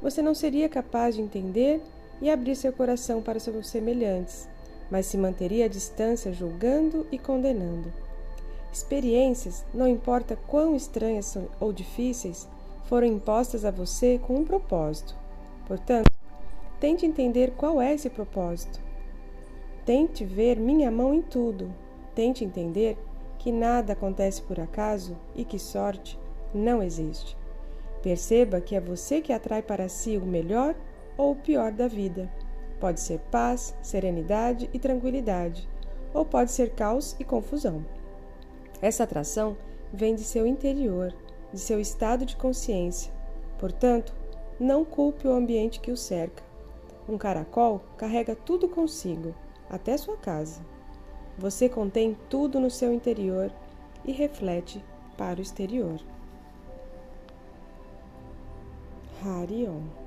você não seria capaz de entender e abrir seu coração para seus semelhantes, mas se manteria à distância julgando e condenando. Experiências, não importa quão estranhas ou difíceis, foram impostas a você com um propósito. Portanto, tente entender qual é esse propósito. Tente ver minha mão em tudo. Tente entender que nada acontece por acaso e que sorte não existe. Perceba que é você que atrai para si o melhor ou o pior da vida. Pode ser paz, serenidade e tranquilidade, ou pode ser caos e confusão. Essa atração vem de seu interior, de seu estado de consciência. Portanto, não culpe o ambiente que o cerca. Um caracol carrega tudo consigo, até sua casa. Você contém tudo no seu interior e reflete para o exterior. Harion